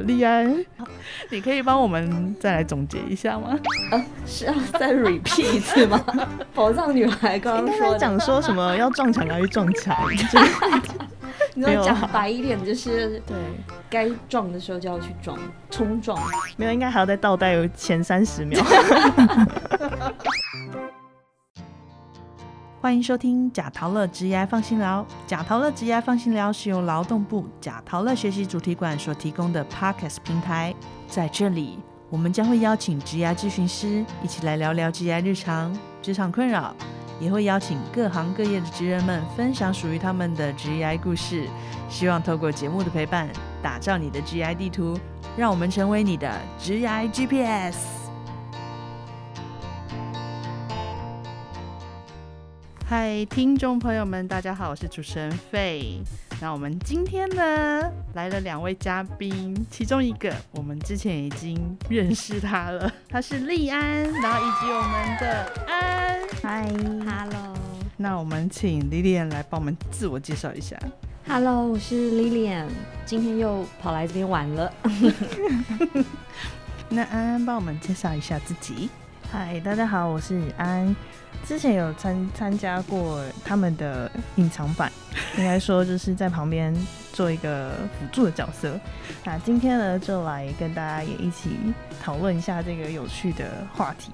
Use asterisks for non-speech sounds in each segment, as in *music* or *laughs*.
了，丽安，你可以帮我们再来总结一下吗？啊，是要再 repeat 一次吗？*laughs* 宝藏女孩刚刚说讲说什么要撞墙要去撞墙？*laughs* 你要讲白一点，就是对，该撞的时候就要去撞，冲撞。没有，应该还要再倒带有前三十秒。欢迎收听贾陶乐职业放心聊。贾陶乐职业放心聊是由劳动部贾陶乐学习主题馆所提供的 Podcast 平台。在这里，我们将会邀请职业咨询师一起来聊聊职业日常、职场困扰，也会邀请各行各业的职人们分享属于他们的职业故事。希望透过节目的陪伴，打造你的职业地图，让我们成为你的职业 GPS。嗨，听众朋友们，大家好，我是主持人费。那我们今天呢来了两位嘉宾，其中一个我们之前已经认识他了，*laughs* 他是利安，然后以及我们的安。嗨，Hello。那我们请 Lilian 来帮我们自我介绍一下。Hello，我是 Lilian，今天又跑来这边玩了。*laughs* 那安安帮我们介绍一下自己。嗨，大家好，我是安。之前有参参加过他们的隐藏版，应该说就是在旁边做一个辅助的角色。那今天呢，就来跟大家也一起讨论一下这个有趣的话题。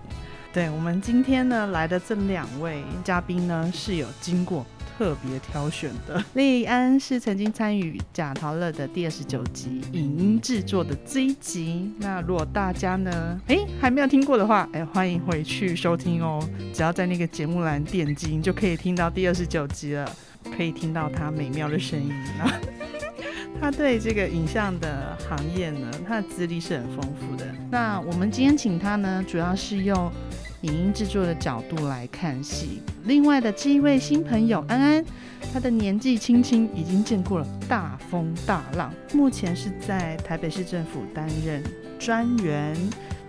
对我们今天呢来的这两位嘉宾呢，是有经过。特别挑选的丽安是曾经参与贾陶乐的第二十九集影音制作的这一集。那如果大家呢，哎还没有听过的话，哎欢迎回去收听哦。只要在那个节目栏点击，就可以听到第二十九集了，可以听到他美妙的声音啊。*laughs* 他对这个影像的行业呢，他的资历是很丰富的。那我们今天请他呢，主要是用。影音制作的角度来看戏。另外的这一位新朋友安安，他的年纪轻轻已经见过了大风大浪，目前是在台北市政府担任专员。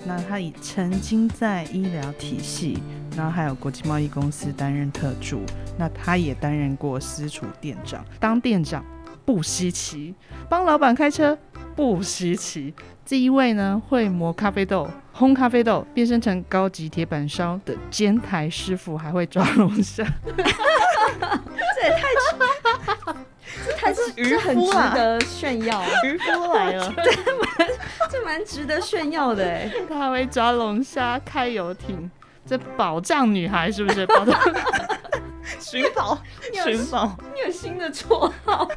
那他已曾经在医疗体系，然后还有国际贸易公司担任特助。那他也担任过私厨店长，当店长不稀奇，帮老板开车不稀奇。这一位呢，会磨咖啡豆、烘咖啡豆，变身成高级铁板烧的煎台师傅，还会抓龙虾。这也太，这太是渔夫值得炫耀。渔夫来了，这蛮这蛮值得炫耀的哎。他还会抓龙虾、开游艇，这宝藏女孩是不是？宝藏 *laughs* 寻宝，寻宝，你有新的绰号。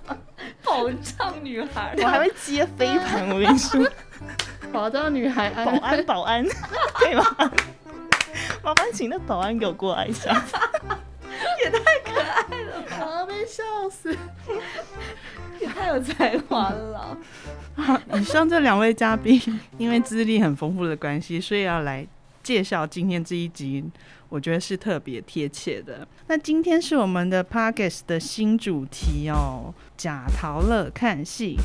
*laughs* 宝藏女孩，我还会接飞盘。我跟你说，宝藏女孩，保安，保安，*laughs* 可以吗？麻烦请那保安给我过来一下，*laughs* 也太可爱了，我要被笑死，*laughs* 也太有才华了。好，以上这两位嘉宾，因为资历很丰富的关系，所以要来介绍今天这一集。我觉得是特别贴切的。那今天是我们的 Parkes 的新主题哦，假陶乐看戏。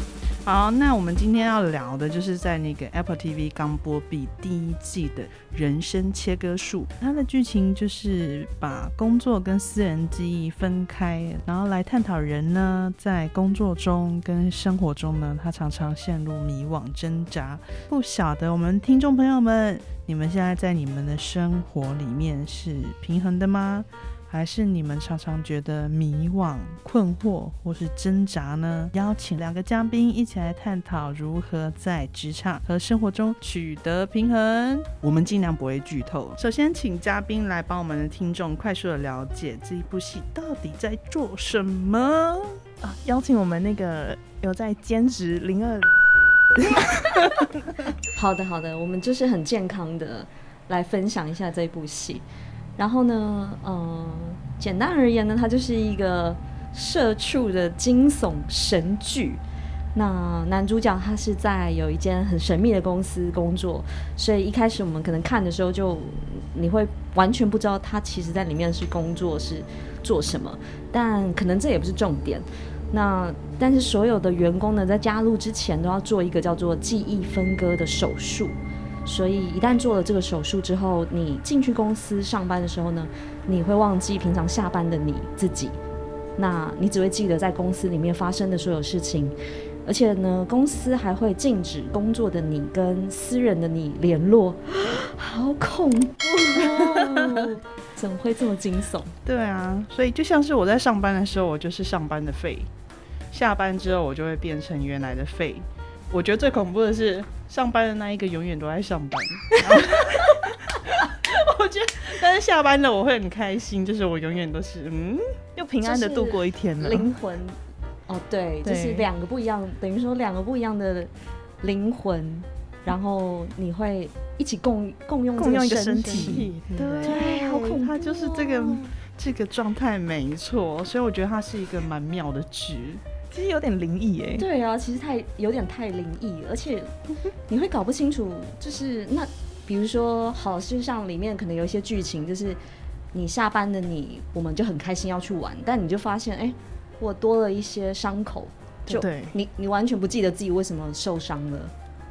好，那我们今天要聊的就是在那个 Apple TV 刚播毕第一季的人生切割术。它的剧情就是把工作跟私人记忆分开，然后来探讨人呢在工作中跟生活中呢，他常常陷入迷惘挣扎。不晓得我们听众朋友们。你们现在在你们的生活里面是平衡的吗？还是你们常常觉得迷惘、困惑或是挣扎呢？邀请两个嘉宾一起来探讨如何在职场和生活中取得平衡。我们尽量不会剧透。首先，请嘉宾来帮我们的听众快速的了解这一部戏到底在做什么啊！邀请我们那个有在兼职零二。*laughs* *laughs* 好的，好的，我们就是很健康的来分享一下这部戏。然后呢，嗯，简单而言呢，它就是一个社畜的惊悚神剧。那男主角他是在有一间很神秘的公司工作，所以一开始我们可能看的时候就你会完全不知道他其实在里面是工作是做什么，但可能这也不是重点。那但是所有的员工呢，在加入之前都要做一个叫做记忆分割的手术，所以一旦做了这个手术之后，你进去公司上班的时候呢，你会忘记平常下班的你自己，那你只会记得在公司里面发生的所有事情，而且呢，公司还会禁止工作的你跟私人的你联络，好恐怖哦！怎么会这么惊悚？对啊，所以就像是我在上班的时候，我就是上班的费；下班之后，我就会变成原来的费。我觉得最恐怖的是上班的那一个永远都在上班。*laughs* 我觉得，但是下班了我会很开心，就是我永远都是嗯，又平安的度过一天了。灵魂，哦，对，就是两个不一样，等于说两个不一样的灵魂，然后你会一起共共用共用一个身体，对，好恐怖，它就是这个这个状态没错，所以我觉得它是一个蛮妙的剧，其实有点灵异哎。对啊，其实太有点太灵异，而且 *laughs* 你会搞不清楚，就是那。比如说，好，就像里面可能有一些剧情，就是你下班的你，我们就很开心要去玩，但你就发现，哎，我多了一些伤口，就你你完全不记得自己为什么受伤了，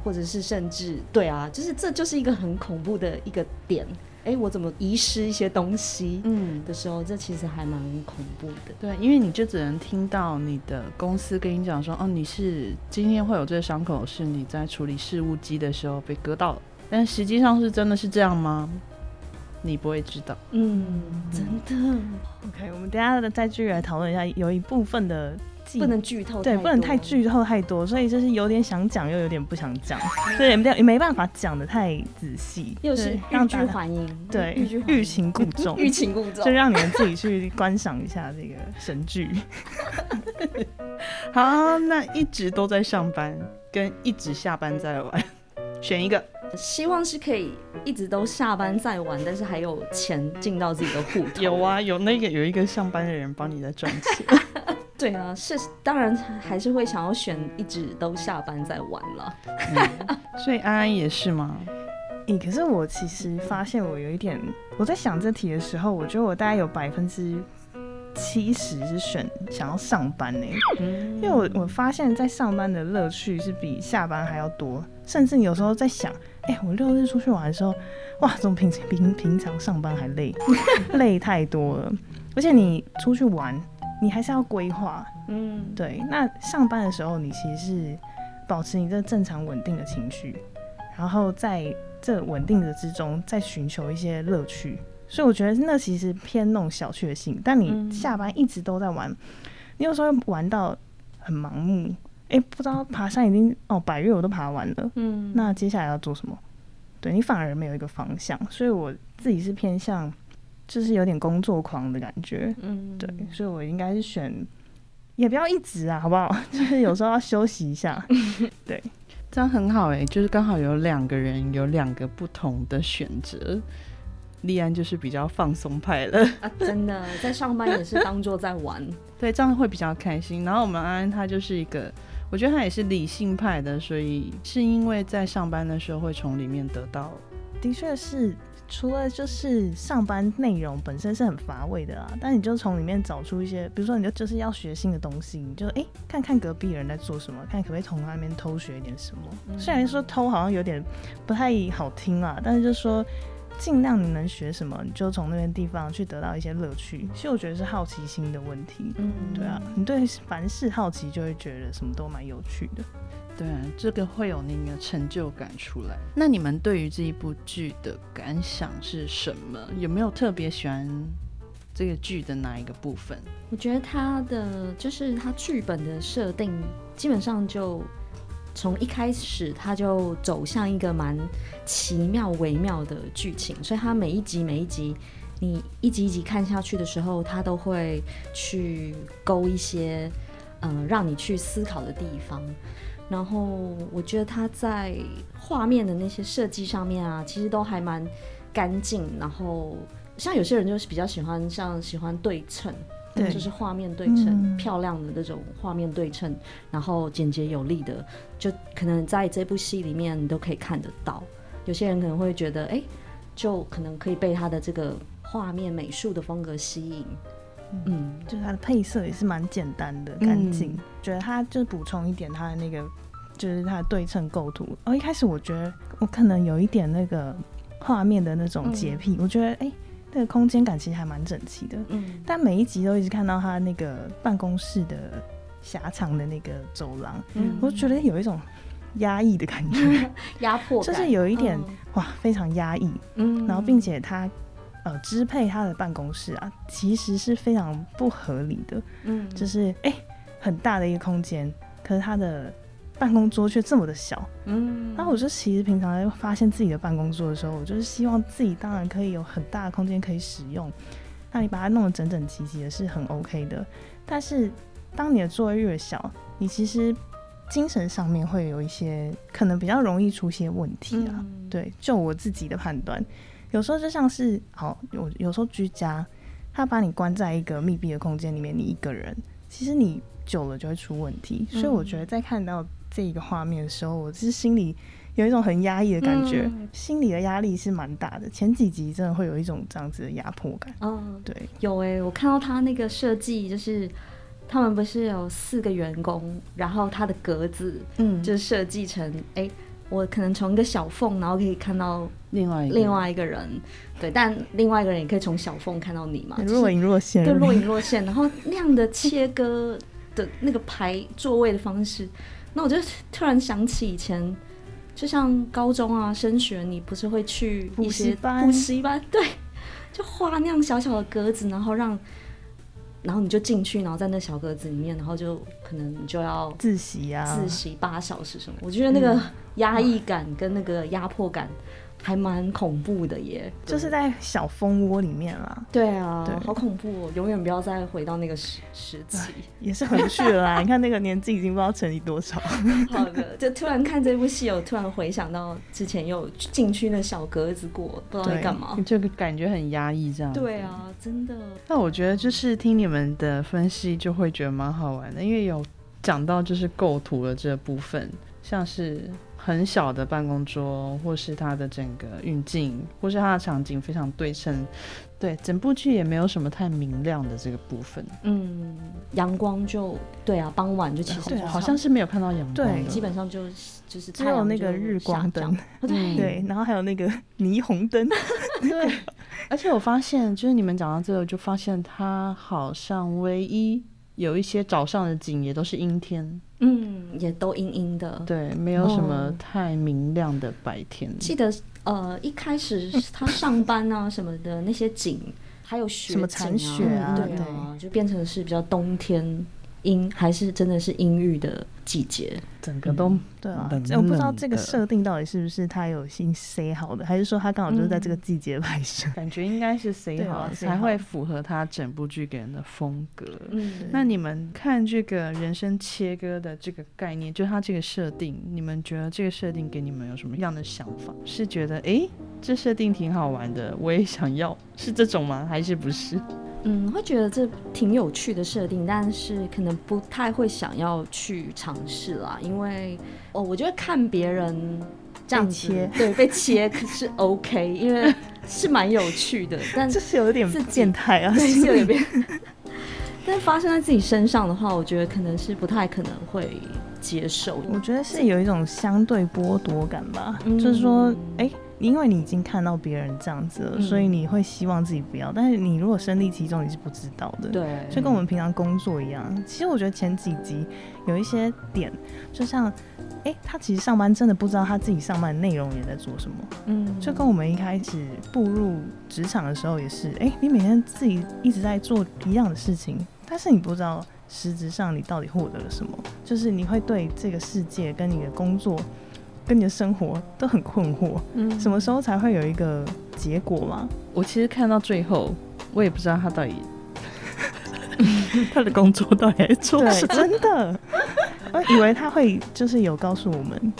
或者是甚至对啊，就是这就是一个很恐怖的一个点，哎，我怎么遗失一些东西，嗯的时候，这其实还蛮恐怖的。对，因为你就只能听到你的公司跟你讲说，哦，你是今天会有这个伤口，是你在处理事务机的时候被割到了。但实际上是真的是这样吗？你不会知道。嗯，真的。OK，我们等下再继续来讨论一下，有一部分的不能剧透，对，不能太剧透太多，所以就是有点想讲，又有点不想讲，所以也没也没办法讲的太仔细，又是欲拒还迎，对，欲擒故纵，欲擒故纵，就让你们自己去观赏一下这个神剧。*laughs* 好，那一直都在上班，跟一直下班在玩，选一个。希望是可以一直都下班再玩，但是还有钱进到自己的户头。有啊，有那个有一个上班的人帮你在赚钱。*laughs* 对啊，是当然还是会想要选一直都下班再玩了。*laughs* 所以安安也是吗？咦，可是我其实发现我有一点，我在想这题的时候，我觉得我大概有百分之七十是选想要上班呢。因为我我发现，在上班的乐趣是比下班还要多，甚至有时候在想。哎，我六日出去玩的时候，哇，怎么平平平常上班还累，*laughs* 累太多了。而且你出去玩，你还是要规划，嗯，对。那上班的时候，你其实是保持你这正常稳定的情绪，然后在这稳定的之中，再寻求一些乐趣。所以我觉得那其实偏那种小确幸。但你下班一直都在玩，你有时候玩到很盲目。哎，不知道爬山已经哦，百越我都爬完了。嗯，那接下来要做什么？对你反而没有一个方向，所以我自己是偏向，就是有点工作狂的感觉。嗯，对，所以我应该是选，也不要一直啊，好不好？*laughs* 就是有时候要休息一下。*laughs* 对，这样很好哎，就是刚好有两个人有两个不同的选择。立安就是比较放松派了啊，真的在上班也是当做在玩，*laughs* 对，这样会比较开心。然后我们安安他就是一个。我觉得他也是理性派的，所以是因为在上班的时候会从里面得到。的确是，除了就是上班内容本身是很乏味的啊，但你就从里面找出一些，比如说你就就是要学新的东西，你就哎看看隔壁人在做什么，看可不可以从那边偷学一点什么。虽然说偷好像有点不太好听啊，但是就说。尽量你能学什么，你就从那边地方去得到一些乐趣。其实我觉得是好奇心的问题。嗯，对啊，你对凡事好奇，就会觉得什么都蛮有趣的。对啊，这个会有那个成就感出来。那你们对于这一部剧的感想是什么？有没有特别喜欢这个剧的哪一个部分？我觉得它的就是它剧本的设定，基本上就。从一开始，它就走向一个蛮奇妙微妙的剧情，所以它每一集每一集，你一集一集看下去的时候，他都会去勾一些嗯让你去思考的地方。然后我觉得他在画面的那些设计上面啊，其实都还蛮干净。然后像有些人就是比较喜欢像喜欢对称。对，就是画面对称，漂亮的那种画面对称，然后简洁有力的，就可能在这部戏里面你都可以看得到。有些人可能会觉得，哎，就可能可以被他的这个画面美术的风格吸引。嗯，就是它的配色也是蛮简单的，干净。觉得它就是补充一点它的那个，就是它的对称构图。哦，一开始我觉得我可能有一点那个画面的那种洁癖，我觉得哎。那个空间感其实还蛮整齐的，嗯，但每一集都一直看到他那个办公室的狭长的那个走廊，嗯。我觉得有一种压抑的感觉，*laughs* 压迫 *laughs* 感，就是有一点嗯。哇非常压抑，嗯。然后并且他呃支配他的办公室啊，其实是非常不合理的，嗯。就是哎、很大的一个空间，可是他的办公桌却这么的小。嗯那我就其实平常在发现自己的办公桌的时候，我就是希望自己当然可以有很大的空间可以使用。那你把它弄得整整齐齐的是很 OK 的，但是当你的座位越小，你其实精神上面会有一些可能比较容易出现问题啊。嗯对，就我自己的判断，有时候就像是好，有有时候居家，他把你关在一个密闭的空间里面，你一个人，其实你久了就会出问题。所以我觉得在看到这个画面的时候，我是心里有一种很压抑的感觉，嗯。心里的压力是蛮大的。前几集真的会有一种这样子的压迫感。嗯对，有诶、我看到他那个设计，就是他们不是有四个员工，然后他的格子嗯。就设计成，哎、我可能从一个小缝，然后可以看到另外另外一个人，对，但另外一个人也可以从小缝看到你嘛，若隐若现，对，若隐若现，然后那样的切割的那个排座位的方式，那我就突然想起以前，就像高中啊升学，你不是会去一补习些班补习班，对，就画那样小小的格子，然后让，然后你就进去，然后在那小格子里面，然后就可能你就要自习啊，自习八小时什么，我觉得那个压抑感跟那个压迫感还蛮恐怖的耶，就是在小蜂窝里面啦，对啊，对好恐怖哦！永远不要再回到那个时时期。也是回去了啦。你看那个年纪已经不知道成立多少。*laughs* 好的，就突然看这部戏，有突然回想到之前有进去那小格子过，不知道在干嘛。这个感觉很压抑，这样。对。啊，真的。那我觉得就是听你们的分析，就会觉得蛮好玩的，因为有讲到就是构图的这部分，像是很小的办公桌，或是它的整个运镜，或是它的场景非常对称。对，整部剧也没有什么太明亮的这个部分，嗯，阳光就对啊，傍晚就其实就对啊好像是没有看到阳光的。对基本上就就是只有那个日光灯。对，然后还有那个 *laughs* 霓虹灯，*laughs* 对，*laughs* 而且我发现，就是你们讲到这个，就发现它好像唯一有一些早上的景也都是阴天，嗯，也都阴阴的。对，没有什么哦太明亮的白天。记得呃，一开始他上班啊什么的那些景，还有雪什么残雪啊对啊，就变成是比较冬天阴，还是真的是阴郁的季节。整个都对啊我不知道这个设定到底是不是他有心塞好的，还是说他刚好就是在这个季节拍摄？*laughs* 感觉应该是啊好了，say 才会符合他整部剧给人的风格。嗯那你们看这个人生切割的这个概念，就他这个设定，你们觉得这个设定给你们有什么样的想法？是觉得诶，这设定挺好玩的，我也想要，是这种吗？还是不是？嗯，会觉得这挺有趣的设定，但是可能不太会想要去尝试啦，因为哦，我觉得看别人这样切对，被切可是 OK，因为是蛮有趣的，但 *laughs* 这是有点自己变态啊！对是有点变。但发生在自己身上的话，我觉得可能是不太可能会接受。我觉得是有一种相对剥夺感吧，嗯就是说，哎、因为你已经看到别人这样子了，嗯所以你会希望自己不要，但是你如果身历其中，你是不知道的。。对，就跟我们平常工作一样，其实我觉得前几集有一些点，就像，哎、他其实上班真的不知道他自己上班的内容也在做什么，嗯，就跟我们一开始步入职场的时候也是，哎、你每天自己一直在做一样的事情，但是你不知道实质上你到底获得了什么，就是你会对这个世界跟你的工作跟你的生活都很困惑，嗯什么时候才会有一个结果吗？我其实看到最后，我也不知道他到底他的工作到底在做 *laughs* 对什，么。真的，我以为他会就是有告诉我们，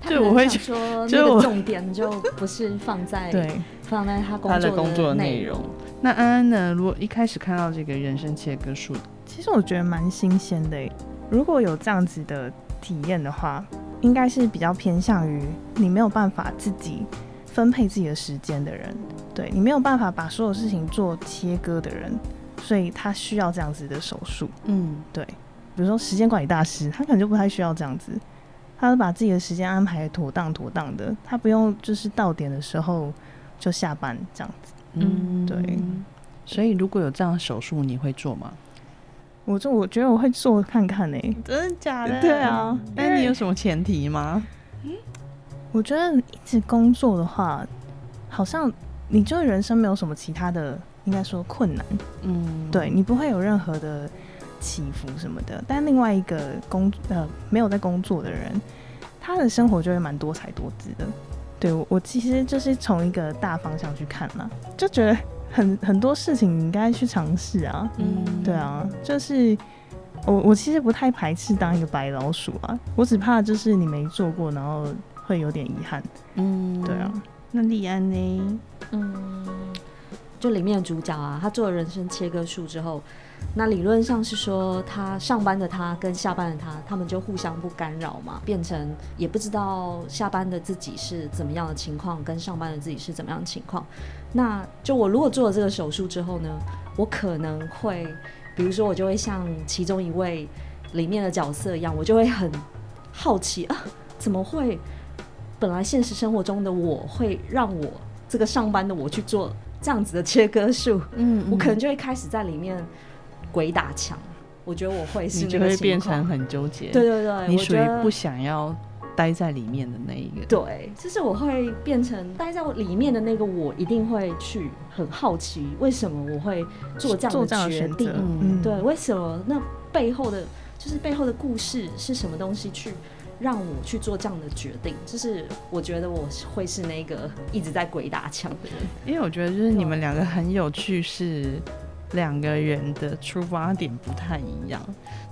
他可能想就我会觉说就我那个重点就不是放在 *laughs* 对，放在他工他作的工作内内容。那安安呢？如果一开始看到这个人生切割术，其实我觉得蛮新鲜的。如果有这样子的体验的话，应该是比较偏向于你没有办法自己分配自己的时间的人，对你没有办法把所有事情做切割的人，所以他需要这样子的手术。嗯，对，比如说时间管理大师，他可能就不太需要这样子，他会把自己的时间安排妥当妥当的，他不用就是到点的时候就下班这样子。嗯对。所以如果有这样的手术，你会做吗？我就我觉得我会做看看呢、真的假的？对啊，那你有什么前提吗？嗯我觉得一直工作的话，好像你就人生没有什么其他的，应该说困难，嗯，对你不会有任何的起伏什么的。但另外一个工呃没有在工作的人，他的生活就会蛮多彩多姿的。对我我其实就是从一个大方向去看嘛，就觉得很很多事情你应该去尝试啊。嗯，对啊，就是我我其实不太排斥当一个白老鼠啊，我只怕就是你没做过，然后会有点遗憾。嗯，对啊，那莉安呢？嗯，就里面的主角啊，他做了人生切割术之后，那理论上是说，他上班的他跟下班的他，他们就互相不干扰嘛，变成也不知道下班的自己是怎么样的情况，跟上班的自己是怎么样的情况。那就我如果做了这个手术之后呢，我可能会，比如说我就会像其中一位里面的角色一样，我就会很好奇啊，怎么会？本来现实生活中的我会让我这个上班的我去做这样子的切割术，嗯我可能就会开始在里面鬼打墙。我觉得我会是你就会变成很纠结。对对对，你属于不想要待在里面的那一个。对，就是我会变成待在里面的那个我，一定会去很好奇为什么我会做这样做这样的决定，，嗯对，为什么那背后的就是背后的故事是什么东西去让我去做这样的决定？就是我觉得我会是那个一直在鬼打墙的人。因为我觉得就是你们两个很有趣，是两个人的出发点不太一样。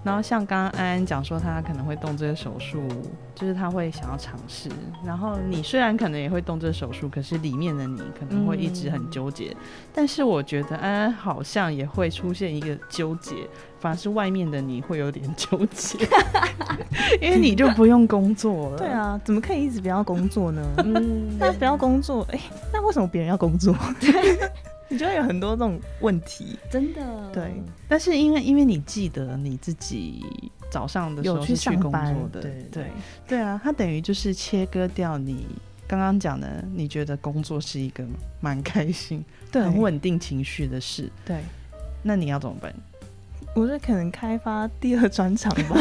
然后像刚刚安安讲说，他可能会动这个手术，就是他会想要尝试。然后你虽然可能也会动这个手术，可是里面的你可能会一直很纠结。但是我觉得安安好像也会出现一个纠结，反而是外面的你会有点纠结，*laughs* 因为你就不用工作了。对，啊，怎么可以一直不要工作呢？嗯，*laughs* 那不要工作，哎、那为什么别人要工作？你就会有很多这种问题。真的对但是因为因为你记得你自己早上的时候有去是去工上班作的，对对对啊，它等于就是切割掉你刚刚讲的，你觉得工作是一个蛮开心、对很稳定情绪的事，对，那你要怎么办？我觉得可能开发第二专场吧，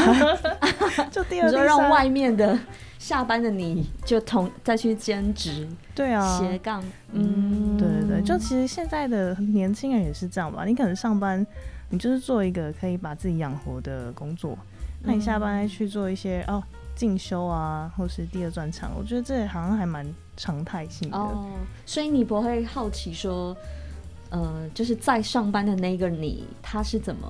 *laughs* 就第二你说第三让外面的下班的你就同再去兼职对啊，斜杠，嗯，对就其实现在的年轻人也是这样吧。你可能上班，你就是做一个可以把自己养活的工作，那你下班再去做一些哦进修啊，或是第二专长，我觉得这好像还蛮常态性的。哦，所以你不会好奇说，呃，就是在上班的那个你，他是怎么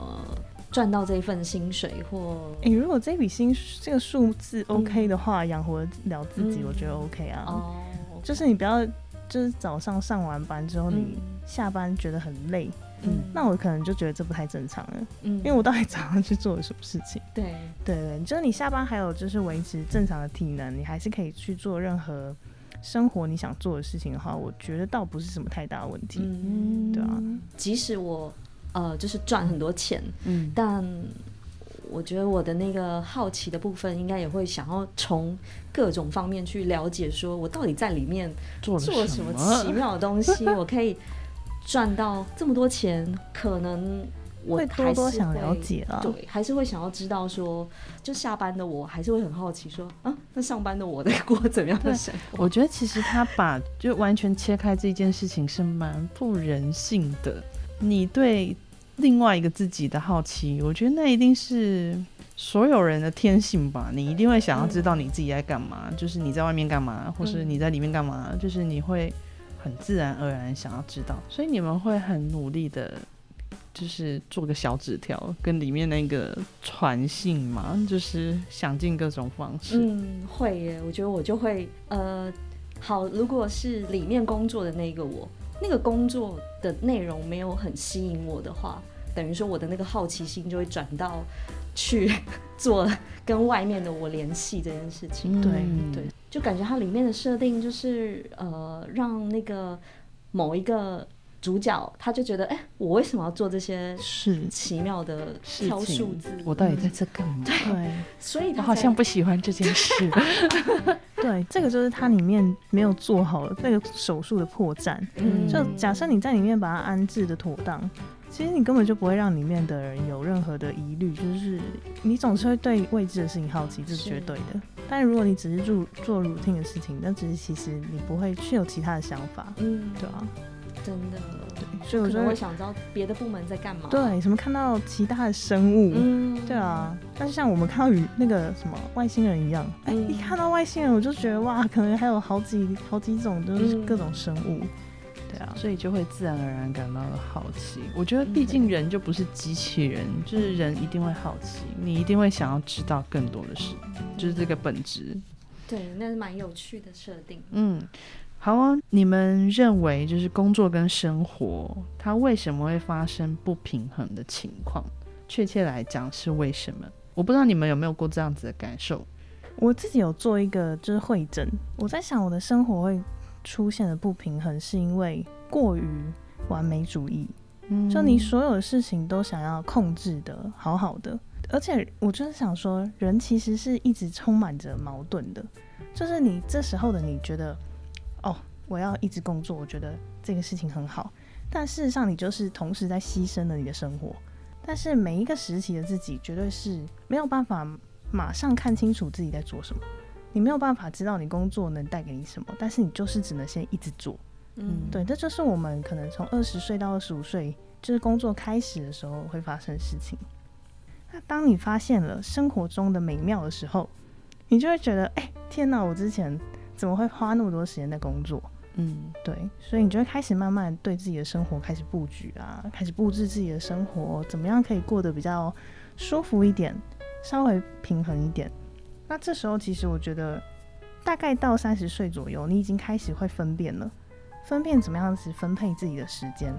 赚到这一份薪水，或诶，如果这笔薪这个数字 OK 的话，养活了自己，嗯我觉得 OK 啊。哦，就是你不要，就是早上上完班之后，你嗯下班觉得很累，嗯那我可能就觉得这不太正常了，嗯因为我到底早上去做了什么事情？对，对对，就是你下班还有就是维持正常的体能，你还是可以去做任何生活你想做的事情的话，我觉得倒不是什么太大的问题。嗯，对啊，即使我呃就是赚很多钱，嗯，但我觉得我的那个好奇的部分，应该也会想要从各种方面去了解，说我到底在里面做了什么奇妙的东西，*laughs* 我可以赚到这么多钱，可能我会多多想了解啊。对，还是会想要知道说，就下班的我还是会很好奇说，啊，那上班的我在过怎么样的生活？我觉得其实他把就完全切开这件事情是蛮不人性的。你对另外一个自己的好奇，我觉得那一定是所有人的天性吧。你一定会想要知道你自己在干嘛，就是你在外面干嘛，或是你在里面干嘛，就是你会很自然而然想要知道。所以你们会很努力的。就是做个小纸条，跟里面那个传信嘛，就是想尽各种方式。嗯，会耶，我觉得我就会呃，好，如果是里面工作的那个我，那个工作的内容没有很吸引我的话，等于说我的那个好奇心就会转到去 *laughs* 做跟外面的我联系这件事情。对嗯对，就感觉它里面的设定就是呃，让那个某一个主角他就觉得，哎、我为什么要做这些是，奇妙的事挑数情字？我到底在这干嘛？对所以他好像不喜欢这件事。*laughs* 对，这个就是它里面没有做好那个手术的破绽。嗯。就假设你在里面把它安置的妥当，其实你根本就不会让里面的人有任何的疑虑，就是你总是会对未知的事情好奇，这是绝对的。但如果你只是做做 routine 的事情，那只是其实你不会去有其他的想法，嗯，对啊，真的，对，所以我可能会就会想知道别的部门在干嘛。，对什么看到其他的生物，嗯，对啊，但是像我们看到与那个什么外星人一样，哎、嗯一看到外星人我就觉得哇，可能还有好几好几种就是嗯各种生物，对啊，所以就会自然而然感到了好奇。我觉得，毕竟人就不是机器人，就是人一定会好奇，你一定会想要知道更多的事，就是这个本质。对，那是蛮有趣的设定。嗯，好啊。你们认为就是工作跟生活，它为什么会发生不平衡的情况？确切来讲是为什么？我不知道你们有没有过这样子的感受。我自己有做一个就是会诊，我在想我的生活会出现的不平衡，是因为过于完美主义，嗯就你所有的事情都想要控制的好好的，而且我就是想说，人其实是一直充满着矛盾的，就是你这时候的你觉得，哦，我要一直工作，我觉得这个事情很好，但事实上你就是同时在牺牲了你的生活，但是每一个时期的自己绝对是没有办法马上看清楚自己在做什么。你没有办法知道你工作能带给你什么，但是你就是只能先一直做。嗯，对，这就是我们可能从二十岁到二十五岁，就是工作开始的时候会发生的事情。那当你发现了生活中的美妙的时候，你就会觉得，哎、天哪，我之前怎么会花那么多时间在工作？嗯对，所以你就会开始慢慢对自己的生活开始布局啊，开始布置自己的生活，怎么样可以过得比较舒服一点，稍微平衡一点。那这时候其实我觉得，大概到三十岁左右，你已经开始会分辨了，分辨怎么样子分配自己的时间。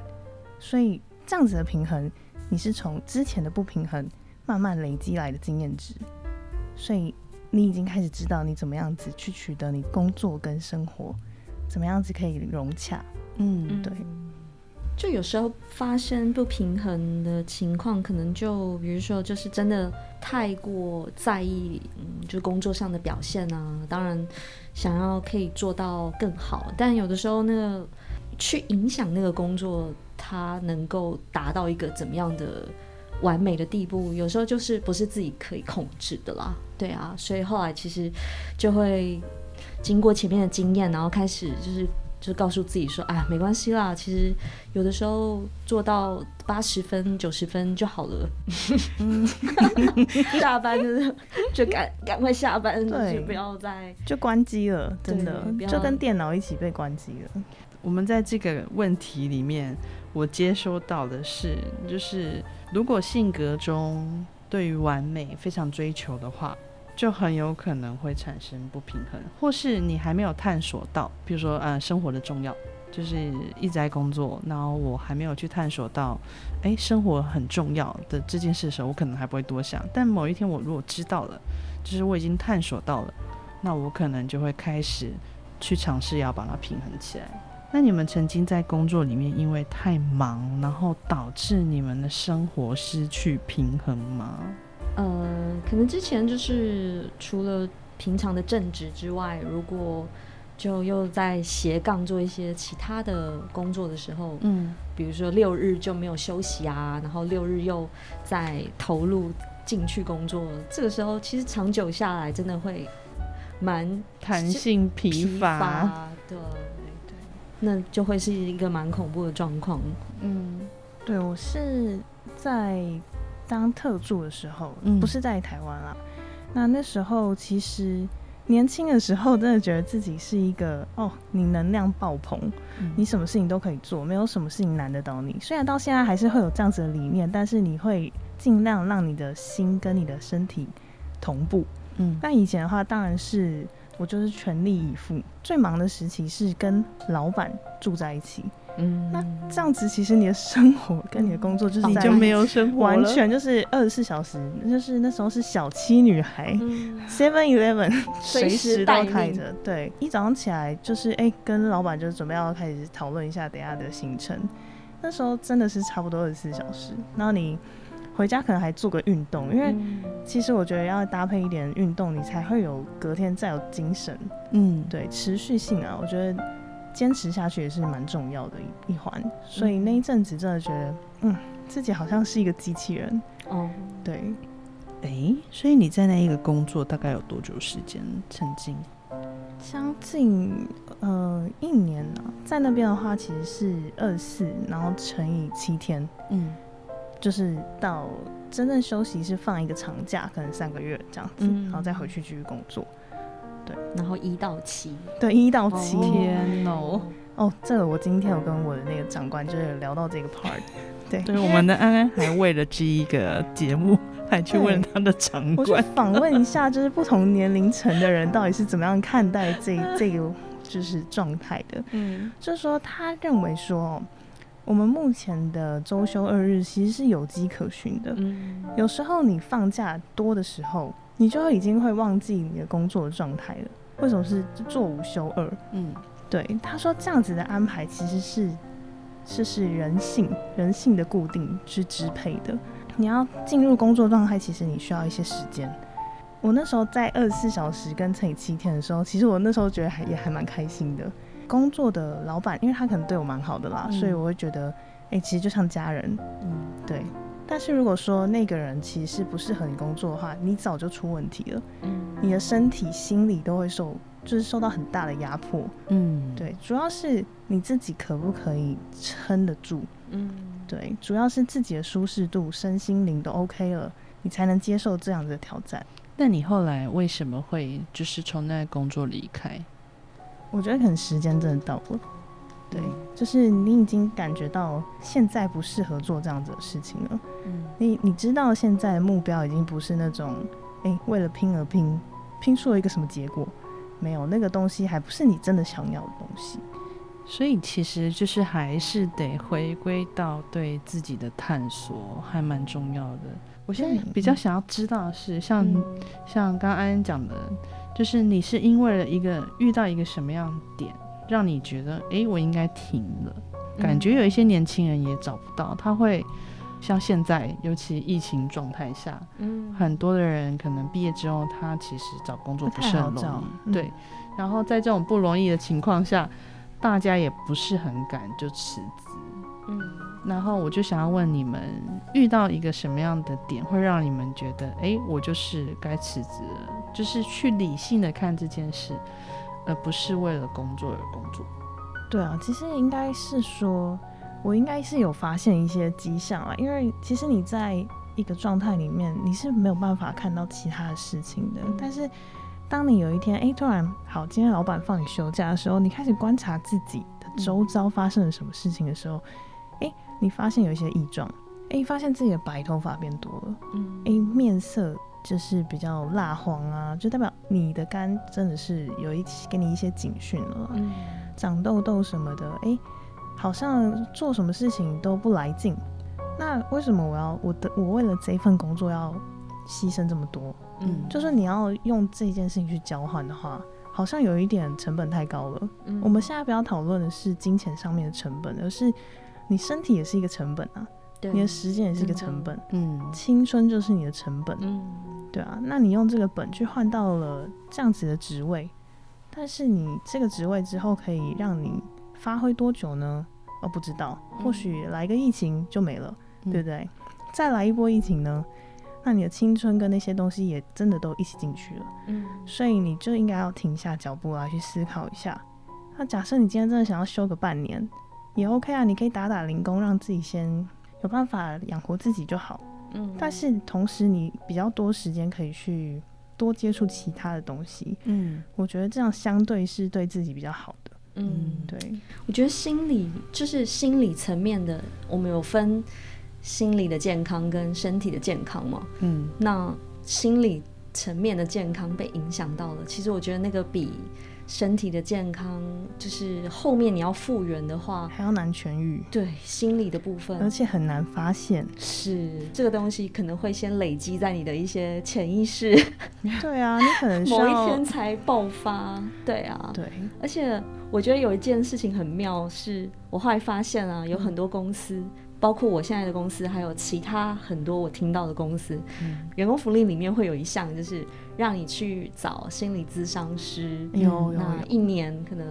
所以这样子的平衡，你是从之前的不平衡慢慢累积来的经验值，所以你已经开始知道你怎么样子去取得你工作跟生活。怎么样子可以融洽？嗯对就有时候发生不平衡的情况，可能就比如说，就是真的太过在意，嗯，就工作上的表现啊。当然，想要可以做到更好，但有的时候那个去影响那个工作，它能够达到一个怎么样的完美的地步，有时候就是不是自己可以控制的啦。对啊，所以后来其实就会经过前面的经验，然后开始就是。就告诉自己说，啊，没关系啦，其实有的时候做到八十分、九十分就好了。嗯，*laughs* 下班就是就赶赶快下班，对就不要再就关机了，真的就跟电脑一起被关机了。我们在这个问题里面，我接收到的是，就是如果性格中对于完美非常追求的话，就很有可能会产生不平衡，或是你还没有探索到，比如说呃生活的重要，就是一直在工作，然后我还没有去探索到，哎，生活很重要的这件事的时候，我可能还不会多想。但某一天我如果知道了，就是我已经探索到了，那我可能就会开始去尝试要把它平衡起来。那你们曾经在工作里面因为太忙，然后导致你们的生活失去平衡吗？呃，可能之前就是除了平常的正职之外，如果就又在斜杠做一些其他的工作的时候，嗯比如说六日就没有休息啊，然后六日又在投入进去工作，这个时候其实长久下来真的会蛮弹性疲乏。对对，那就会是一个蛮恐怖的状况。嗯对我是在当特助的时候，嗯不是在台湾啦。那那时候其实年轻的时候，真的觉得自己是一个哦，你能量爆棚，嗯你什么事情都可以做，没有什么事情难得到你。虽然到现在还是会有这样子的理念，但是你会尽量让你的心跟你的身体同步。嗯那以前的话，当然是我就是全力以赴。最忙的时期是跟老板住在一起，嗯，那这样子其实你的生活跟你的工作就是在你就没有生活完。全就是二十四小时，就是那时候是小七女孩。嗯，Seven Eleven 随 *laughs* 随时都开着。对，一早上起来就是哎、跟老板就准备要开始讨论一下等下的行程。那时候真的是差不多二十四小时，然后你回家可能还做个运动，因为嗯。其实我觉得要搭配一点运动，你才会有隔天再有精神。嗯，对，持续性啊，我觉得坚持下去也是蛮重要的一一环。所以那一阵子真的觉得，嗯，自己好像是一个机器人。哦，对。哎，所以你在那一个工作大概有多久时间？曾经将近呃一年呢，在那边的话其实是二四，然后乘以七天，嗯，就是到真正休息是放一个长假，可能三个月这样子，然后再回去继续工作。对，然后一到七，对，一到七天哦。哦，这个我今天有跟我的那个长官就是聊到这个 part，*laughs* 对，对，我们的安安还为了这一个节目。还去问他的长官，*laughs* 我访问一下，就是不同年龄层的人到底是怎么样看待这 *laughs* 这个就是状态的。嗯，就是说他认为说，我们目前的周休二日其实是有迹可循的。嗯，有时候你放假多的时候，你就会已经会忘记你的工作的状态了。为什么是做五休二？嗯，对，他说这样子的安排其实是是是人性人性的固定去支配的。你要进入工作状态，其实你需要一些时间。我那时候在二十四小时跟乘以七天的时候，其实我那时候觉得还也还蛮开心的。工作的老板，因为他可能对我蛮好的啦，所以我会觉得，哎，其实就像家人。嗯，对。但是如果说那个人其实不适合你工作的话，你早就出问题了。嗯，你的身体、心理都会受，就是受到很大的压迫。嗯，对。主要是你自己可不可以撑得住？嗯。对，主要是自己的舒适度、身心灵都 OK 了，你才能接受这样的挑战。那你后来为什么会就是从那工作离开？我觉得可能时间真的到了。对，就是你已经感觉到现在不适合做这样子的事情了。嗯，你你知道现在的目标已经不是那种，哎，为了拼而拼，拼出了一个什么结果？没有，那个东西还不是你真的想要的东西。所以其实就是还是得回归到对自己的探索，还蛮重要的。我现在比较想要知道的是，像像刚刚安安讲的，就是你是因为了一个遇到一个什么样点，让你觉得哎，我应该停了。感觉有一些年轻人也找不到，他会像现在，尤其疫情状态下，嗯，很多的人可能毕业之后，他其实找工作不是很容易，对。然后在这种不容易的情况下。大家也不是很敢就辞职，嗯，然后我就想要问你们，遇到一个什么样的点会让你们觉得，哎，我就是该辞职了，就是去理性的看这件事，而不是为了工作而工作。对啊，其实应该是说，我应该是有发现一些迹象啊，因为其实你在一个状态里面，你是没有办法看到其他的事情的，但是。当你有一天，哎，突然好，今天老板放你休假的时候，你开始观察自己的周遭发生了什么事情的时候，哎，你发现有一些异状，哎，发现自己的白头发变多了，嗯，哎，面色就是比较蜡黄啊，就代表你的肝真的是有一给你一些警讯了，嗯，长痘痘什么的，哎，好像做什么事情都不来劲，那为什么我要我的我为了这份工作要牺牲这么多？嗯，就是你要用这件事情去交换的话，好像有一点成本太高了。嗯，我们现在不要讨论的是金钱上面的成本，而是你身体也是一个成本啊，你的时间也是一个成本。嗯，青春就是你的成本。嗯，对啊，那你用这个本去换到了这样子的职位，但是你这个职位之后可以让你发挥多久呢？哦，不知道，或许来个疫情就没了，对不对？再来一波疫情呢？那你的青春跟那些东西也真的都一起进去了，嗯，所以你就应该要停下脚步来去思考一下。那假设你今天真的想要休个半年，也 OK 啊，你可以打打零工，让自己先有办法养活自己就好，嗯。但是同时你比较多时间可以去多接触其他的东西，嗯，我觉得这样相对是对自己比较好的，嗯，对。我觉得心理就是心理层面的，我们有分。心理的健康跟身体的健康嘛，嗯，那心理层面的健康被影响到了，其实我觉得那个比身体的健康，就是后面你要复原的话还要难痊愈。对，心理的部分，而且很难发现，是这个东西可能会先累积在你的一些潜意识。对啊，你可能 *laughs* 某一天才爆发。对啊，对。而且我觉得有一件事情很妙，是我后来发现啊，有很多公司。包括我现在的公司，还有其他很多我听到的公司，员工福利里面会有一项，就是让你去找心理咨商师。有有，那一年可能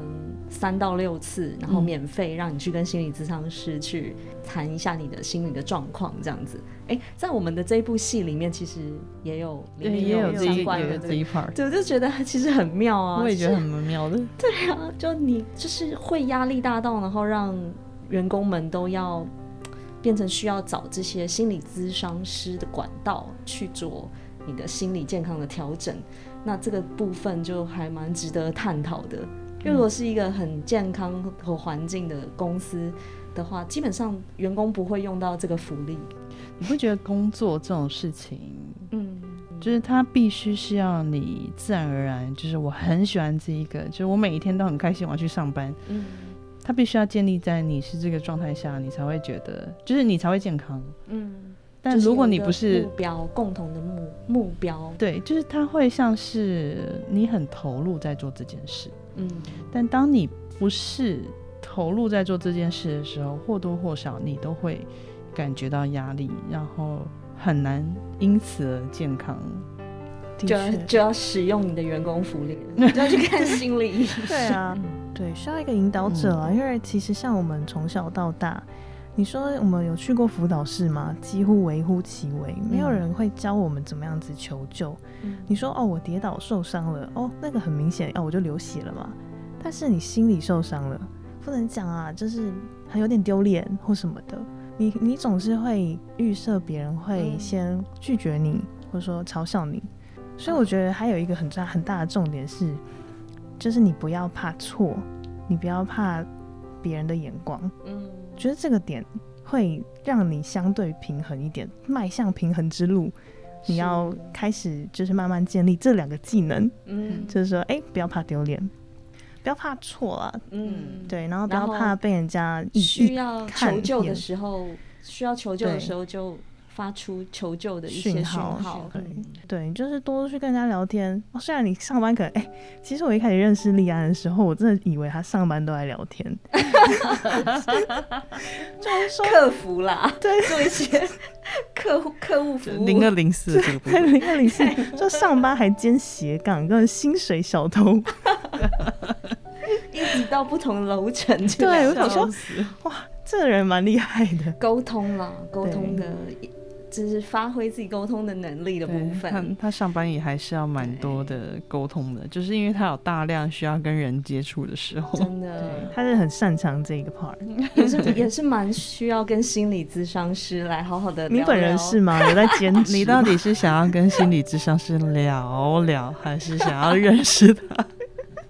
三到六次，然后嗯免费让你去跟心理咨商师去谈一下你的心理的状况，这样子。哎，在我们的这一部戏里面，其实也有里对，面也有相关的这一 part，对，我就觉得其实很妙啊。我也觉得很蛮妙的。*laughs* 对啊，就你就是会压力大到，然后让员工们都要变成需要找这些心理咨商师的管道去做你的心理健康的调整。那这个部分就还蛮值得探讨的。因为如果是一个很健康和环境的公司的话，基本上员工不会用到这个福利。你会觉得工作这种事情，嗯，就是它必须是要你自然而然，就是我很喜欢这一个，就是我每一天都很开心我要去上班。嗯它必须要建立在你是这个状态下，你才会觉得，就是你才会健康。嗯，但如果你不是是目标共同的目目标，对，就是它会像是你很投入在做这件事，嗯但当你不是投入在做这件事的时候，或多或少你都会感觉到压力，然后很难因此而健康。就要，就要使用你的员工福利你，就要去看心理医生。对啊，对，需要一个引导者啊，因为其实像我们从小到大，你说我们有去过辅导室吗？几乎微乎其微，没有人会教我们怎么样子求救。嗯你说哦，我跌倒受伤了，哦，那个很明显，哦，我就流血了嘛。但是你心里受伤了，不能讲啊，就是很有点丢脸或什么的。你你总是会预设别人会嗯先拒绝你，或者说嘲笑你。所以我觉得还有一个很大很大的重点是，就是你不要怕错，你不要怕别人的眼光。嗯，觉得这个点会让你相对平衡一点，迈向平衡之路。你要开始就是慢慢建立这两个技能，嗯。就是说，哎、不要怕丢脸，不要怕错啊，嗯，对，然后不要怕被人家一需要看求救的时候，需要求救的时候就发出求救的一些讯讯号号。对嗯对，你就是多去跟人家聊天。哦，虽然你上班可能，哎、其实我一开始认识立安的时候，我真的以为他上班都在聊天，*laughs* 就是说客服啦，对做一些客户客户服务。零二零四这个部分，零二零四，就上班还兼斜杠，跟薪水小偷。*laughs* 一直到不同的楼层去对我想说哇这个人蛮厉害的。沟通啦，沟通的，就是发挥自己沟通的能力的部分，他分。他上班也还是要蛮多的沟通的，就是因为他有大量需要跟人接触的时候。真的 *laughs* 他是很擅长这个 part。也是 *laughs* 也是蛮需要跟心理咨商师来好好的。你本人是？吗？*laughs* 有在兼职？你到底是想要跟心理咨商师聊聊，还是想要认识他？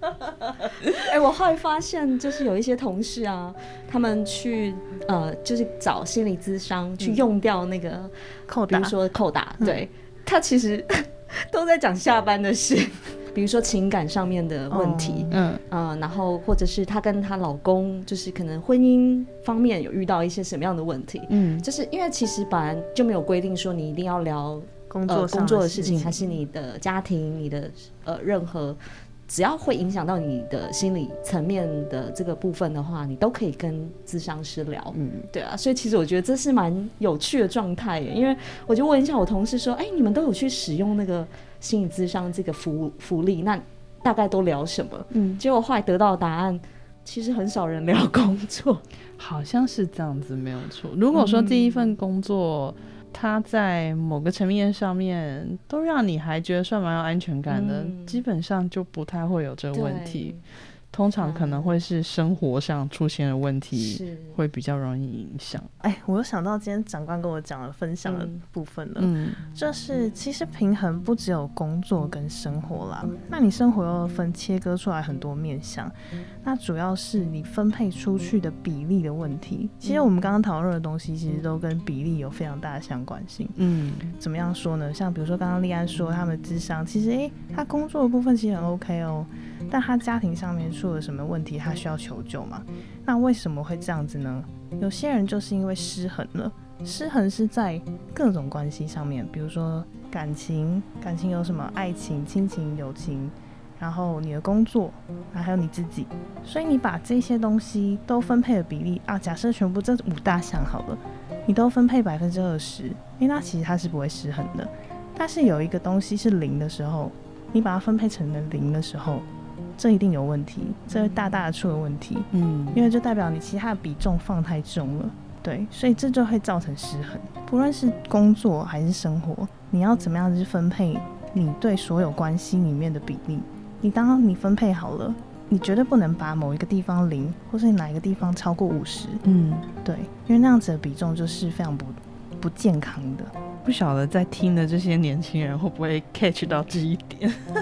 *laughs* 哎、我后来发现，就是有一些同事啊，他们去呃，就是找心理咨商去用掉那个，扣打比如？说扣打，对。他其实 *laughs* 都在讲下班的事，*laughs* 比如说情感上面的问题。嗯，呃，然后或者是她跟她老公，就是可能婚姻方面有遇到一些什么样的问题，嗯，就是因为其实本来就没有规定说你一定要聊呃工作上工作的的事情，还是你的家庭、你的呃任何，只要会影响到你的心理层面的这个部分的话，你都可以跟咨商师聊。嗯，对啊，所以其实我觉得这是蛮有趣的状态耶，因为我就问一下我同事说，哎，你们都有去使用那个心理咨商这个福福利，那大概都聊什么？嗯，结果后来得到的答案，其实很少人聊工作。好像是这样子，没有错。如果说第一份工作，它在某个层面上面都让你还觉得算蛮有安全感的，嗯基本上就不太会有这个问题对。通常可能会是生活上出现的问题，是，会比较容易影响。哎，我又想到今天长官跟我讲了分享的嗯部分了。嗯，就是其实平衡不只有工作跟生活啦，那你生活又分切割出来很多面向，那主要是你分配出去的比例的问题。其实我们刚刚讨论的东西，其实都跟比例有非常大的相关性。嗯，怎么样说呢？像比如说刚刚立安说他们的智商，其实哎，他工作的部分其实很 OK 哦，但他家庭上面出了什么问题，他需要求救吗？那为什么会这样子呢？有些人就是因为失衡了，失衡是在各种关系上面，比如说感情，感情有什么爱情、亲情、友情。然后你的工作，然后还有你自己，所以你把这些东西都分配的比例啊，假设全部这五大项好了，你都分配百分之二十，因为那其实它是不会失衡的。但是有一个东西是零的时候，你把它分配成了零的时候，这一定有问题，这会大大的出了问题，嗯，因为就代表你其他的比重放太重了，对，所以这就会造成失衡。不论是工作还是生活，你要怎么样去分配你对所有关系里面的比例？你当你分配好了，你绝对不能把某一个地方零，或是哪一个地方超过五十，嗯，对，因为那样子的比重就是非常不不健康的。不晓得在听的这些年轻人会不会 catch 到这一点？*laughs*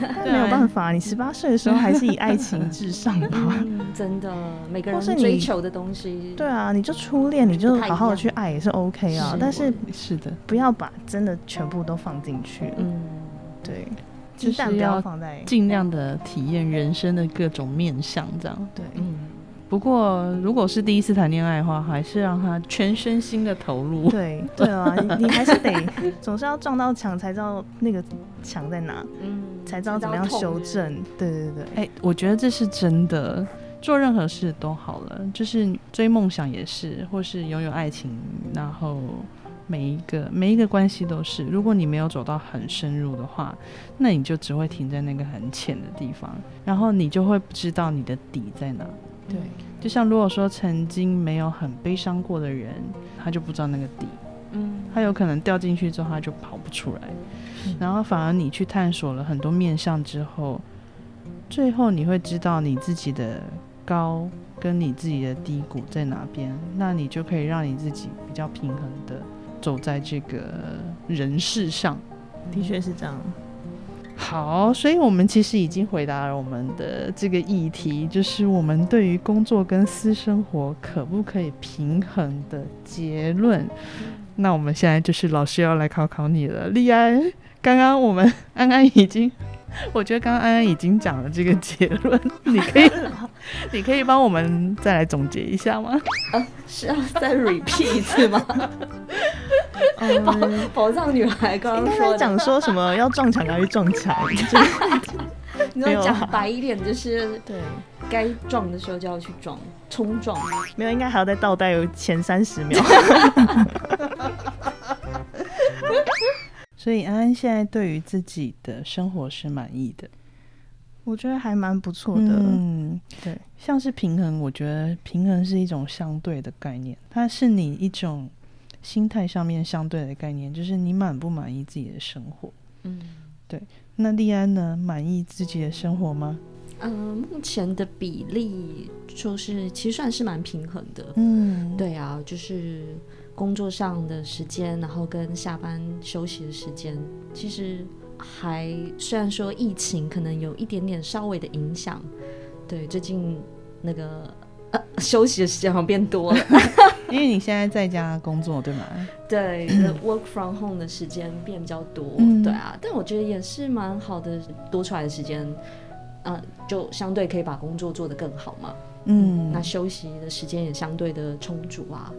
但没有办法，你十八岁的时候还是以爱情至上吧。*laughs* 嗯，真的，每个人或是你追求的东西，对啊，你就初恋，你就好好的去爱也是 OK 啊，是但是是的，不要把真的全部都放进去。嗯，对，就是鸡蛋不要要放在尽量的体验人生的各种面相，这样。对。嗯，不过，如果是第一次谈恋爱的话，还是让他全身心的投入。对对啊，你你还是得 *laughs* 总是要撞到墙才知道那个墙在哪，嗯，才知道怎么样修正。对对对，哎、我觉得这是真的。做任何事都好了，就是追梦想也是，或是拥有爱情，然后每一个每一个关系都是。如果你没有走到很深入的话，那你就只会停在那个很浅的地方，然后你就会不知道你的底在哪。对，就像如果说曾经没有很悲伤过的人，他就不知道那个底，嗯，他有可能掉进去之后他就跑不出来，然后反而你去探索了很多面向之后，最后你会知道你自己的高跟你自己的低谷在哪边，那你就可以让你自己比较平衡的走在这个人世上。的确是这样。好，所以我们其实已经回答了我们的这个议题，就是我们对于工作跟私生活可不可以平衡的结论。那我们现在就是老师要来考考你了，丽安。刚刚我们安安已经，*laughs* 我觉得刚刚安安已经讲了这个结论，你可以，*laughs* 你可以帮我们再来总结一下吗？是要再 repeat 一次吗？*laughs* 宝，宝藏女孩刚刚说讲说什么要撞墙还是撞墙？就是你要没有啊讲白一点，就是对，该撞的时候就要去撞，冲撞。没有，应该还要再倒带有前三十秒。所以安安现在对于自己的生活是满意的。我觉得还蛮不错的。嗯，对，像是平衡，我觉得平衡是一种相对的概念，它是你一种心态上面相对的概念，就是你满不满意自己的生活。嗯对那利安呢？满意自己的生活吗？嗯、目前的比例就是其实算是蛮平衡的。嗯，对啊，就是工作上的时间，然后跟下班休息的时间，其实还虽然说疫情可能有一点点稍微的影响，对，最近那个呃休息的时间好像变多了，*laughs* 因为你现在在家工作，对吗？对那，work from home 的时间变比较多，嗯。对啊，但我觉得也是蛮好的，多出来的时间，呃，就相对可以把工作做得更好嘛，嗯，那休息的时间也相对的充足啊，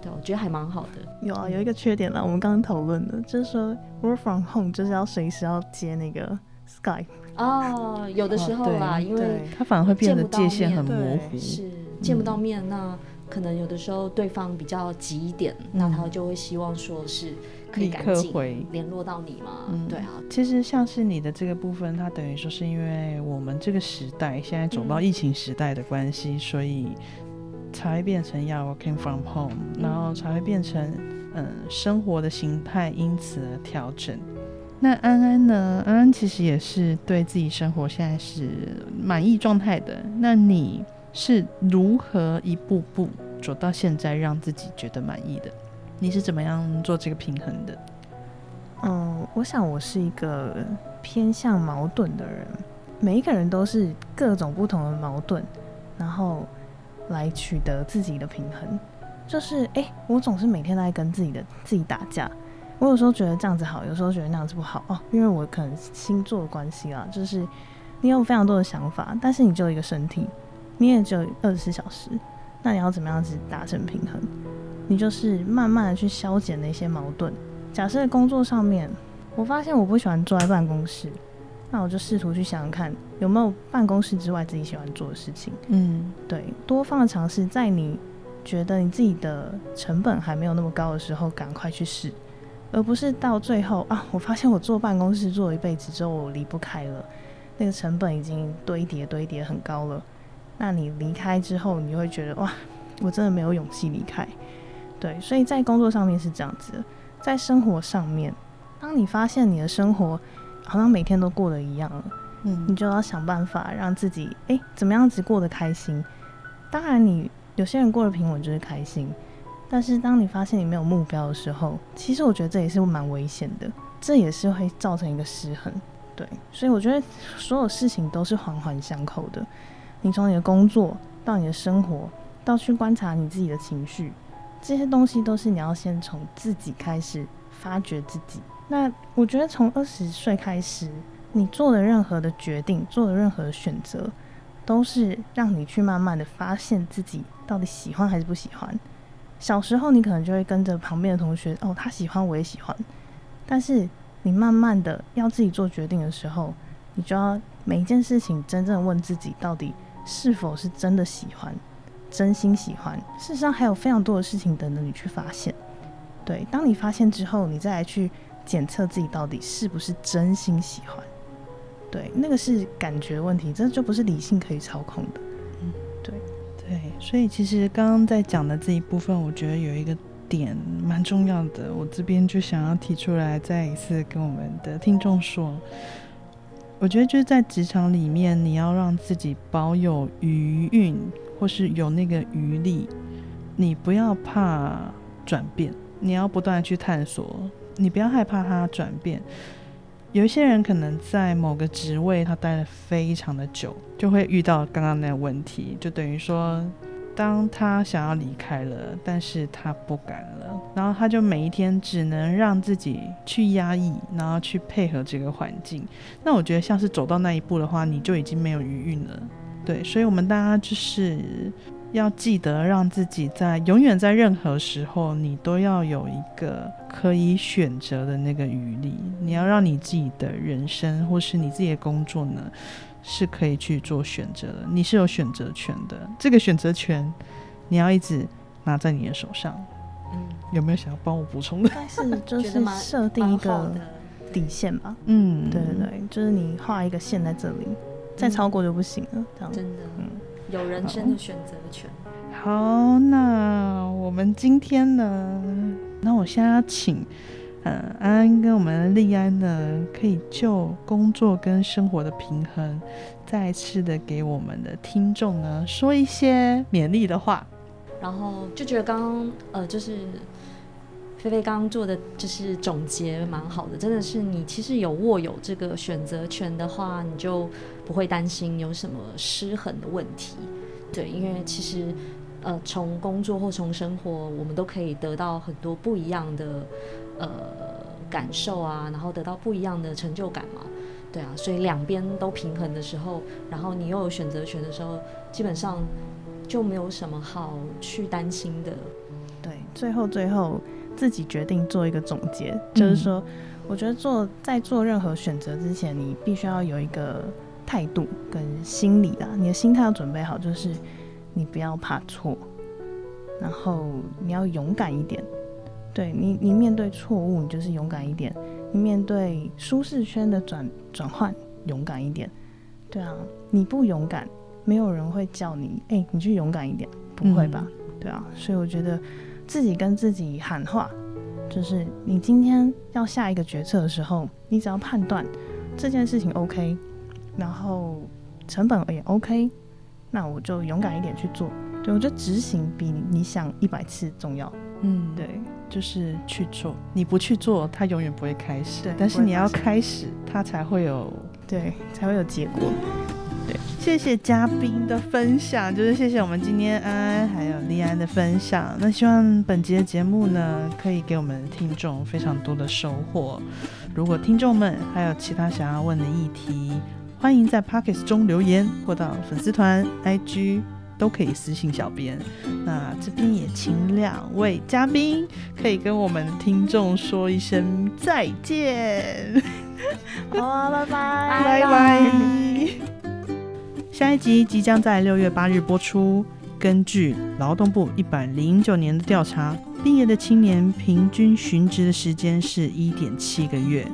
对，我觉得还蛮好的。有啊，有一个缺点啦，我们刚刚讨论的，就是说 work from home 就是要随时要接那个 Skype，哦，有的时候啦，哦因为对。它反而会变得界限很模糊。是见不到面，那可能有的时候对方比较急一点，那他就会希望说是可以立刻赶紧回联络到你嘛，嗯对啊，其实像是你的这个部分，它等于说是因为我们这个时代现在走到嗯。疫情时代的关系，所以才会变成要 working from home，、然后才会变成嗯生活的形态因此而调整。那安安呢？安安其实也是对自己生活现在是满意状态的。那你是如何一步步走到现在，让自己觉得满意的？你是怎么样做这个平衡的？嗯，我想我是一个偏向矛盾的人，每一个人都是各种不同的矛盾，然后来取得自己的平衡。就是哎、诶我总是每天都在跟自己的自己打架。我有时候觉得这样子好，有时候觉得那样子不好哦，因为我可能星座的关系啦，就是你有非常多的想法，但是你只有一个身体，你也只有二十四小时，那你要怎么样子达成平衡？你就是慢慢的去消减那些矛盾。假设工作上面，我发现我不喜欢坐在办公室，那我就试图去想想看，有没有办公室之外自己喜欢做的事情。嗯对，多方的尝试，在你觉得你自己的成本还没有那么高的时候，赶快去试，而不是到最后啊，我发现我坐办公室坐了一辈子之后，我离不开了。那个成本已经堆叠堆叠很高了。那你离开之后，你会觉得哇，我真的没有勇气离开。对，所以在工作上面是这样子的，在生活上面，当你发现你的生活好像每天都过得一样了，嗯，你就要想办法让自己哎怎么样子过得开心。当然，你有些人过得平稳就是开心，但是当你发现你没有目标的时候，其实我觉得这也是蛮危险的，这也是会造成一个失衡。对，所以我觉得所有事情都是环环相扣的。你从你的工作到你的生活，到去观察你自己的情绪，这些东西都是你要先从自己开始发掘自己。那我觉得从二十岁开始，你做的任何的决定，做的任何的选择，都是让你去慢慢的发现自己到底喜欢还是不喜欢。小时候你可能就会跟着旁边的同学，哦，他喜欢我也喜欢。但是你慢慢的要自己做决定的时候，你就要每一件事情真正问自己到底。是否是真的喜欢，真心喜欢？事实上还有非常多的事情等着你去发现。对，当你发现之后，你再来去检测自己到底是不是真心喜欢。对，那个是感觉问题，这就不是理性可以操控的。嗯，对，对。所以其实刚刚在讲的这一部分，我觉得有一个点蛮重要的，我这边就想要提出来，再一次跟我们的听众说。我觉得就是在职场里面，你要让自己保有余韵，或是有那个余力。你不要怕转变，你要不断去探索。你不要害怕它转变。有一些人可能在某个职位他待了非常的久，就会遇到刚刚那个问题，就等于说。当他想要离开了，但是他不敢了，然后他就每一天只能让自己去压抑，然后去配合这个环境。那我觉得像是走到那一步的话，你就已经没有余韵了。对，所以我们大家就是要记得让自己在永远在任何时候，你都要有一个可以选择的那个余力。你要让你自己的人生或是你自己的工作呢。是可以去做选择的，你是有选择权的。这个选择权，你要一直拿在你的手上。嗯，有没有想要帮我补充的？但是就是设定一个底线吧。嗯，对对对，就是你画一个线在这里，再超过就不行了。这样真的，嗯，有人生的选择权。好，那我们今天呢？那我现在要请。安安跟我们利安呢，可以就工作跟生活的平衡，再次的给我们的听众呢说一些勉励的话。然后就觉得刚刚呃，就是菲菲刚刚做的就是总结蛮好的，真的是你其实有握有这个选择权的话，你就不会担心有什么失衡的问题。对，因为其实呃，从工作或从生活，我们都可以得到很多不一样的。呃，感受啊，然后得到不一样的成就感嘛，对啊，所以两边都平衡的时候，然后你又有选择权的时候，基本上就没有什么好去担心的。对，最后最后自己决定做一个总结，就是说，我觉得做在做任何选择之前，你必须要有一个态度跟心理啊，你的心态要准备好，就是你不要怕错，然后你要勇敢一点。对你，你面对错误，你就是勇敢一点；你面对舒适圈的转转换，勇敢一点。对啊，你不勇敢，没有人会叫你，哎，你去勇敢一点，不会吧？对啊，所以我觉得自己跟自己喊话，就是你今天要下一个决策的时候，你只要判断这件事情 OK，然后成本也 OK，那我就勇敢一点去做。对我觉得执行比你想一百次重要。嗯，对。就是去做，你不去做，它永远不会开始。对，但是你要开始，它才会有，对，才会有结果。对，谢谢嘉宾的分享，就是谢谢我们今天安安还有丽安的分享。那希望本集的节目呢，可以给我们听众非常多的收获。如果听众们还有其他想要问的议题，欢迎在 Pockets 中留言，或到粉丝团 IG。都可以私信小编。那这边也请两位嘉宾可以跟我们听众说一声再见。好啊，拜拜，*laughs* 拜拜。下一集即将在六月八日播出。根据劳动部一百零九年的调查，毕业的青年平均寻职的时间是一点七个月，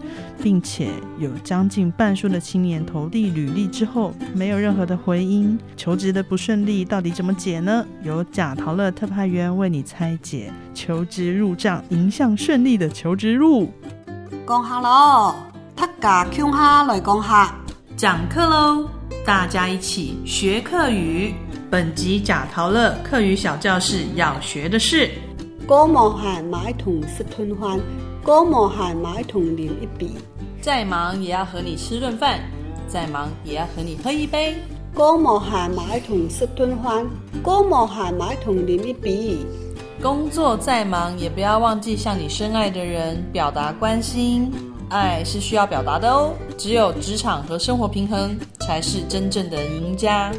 并且有将近半数的青年投递履历之后没有任何的回音，求职的不顺利到底怎么解呢？由贾陶乐特派员为你拆解，求职入账，迎向顺利的求职路。讲下喽，他家乡下来讲下，讲课喽！大家一起学课语。本集贾陶乐课语小教室要学的是：歌冇闲买桶食顿饭，歌冇闲买同饮一笔。再忙也要和你吃顿饭，再忙也要和你喝一杯。歌冇闲买桶食顿饭，歌冇闲买同饮一笔。工作再忙也不要忘记向你深爱的人表达关心，爱是需要表达的哦。只有职场和生活平衡，才是真正的赢家。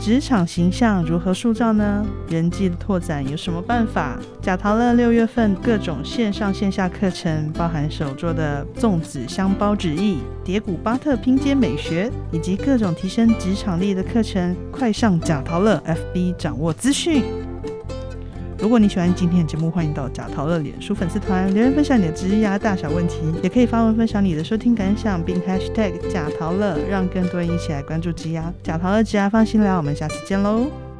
职场形象如何塑造呢？人际的拓展有什么办法？贾陶乐六月份各种线上线下课程，包含手作的粽子香包纸艺、叠古巴特拼接美学，以及各种提升职场力的课程，快上贾陶乐 FB 掌握资讯。如果你喜欢今天的节目，欢迎到贾桃乐脸书粉丝团留言分享你的职牙大小问题，也可以发文分享你的收听感想，并 Hashtag 贾桃乐，让更多人一起来关注职牙。贾桃乐职牙放心聊，我们下次见喽。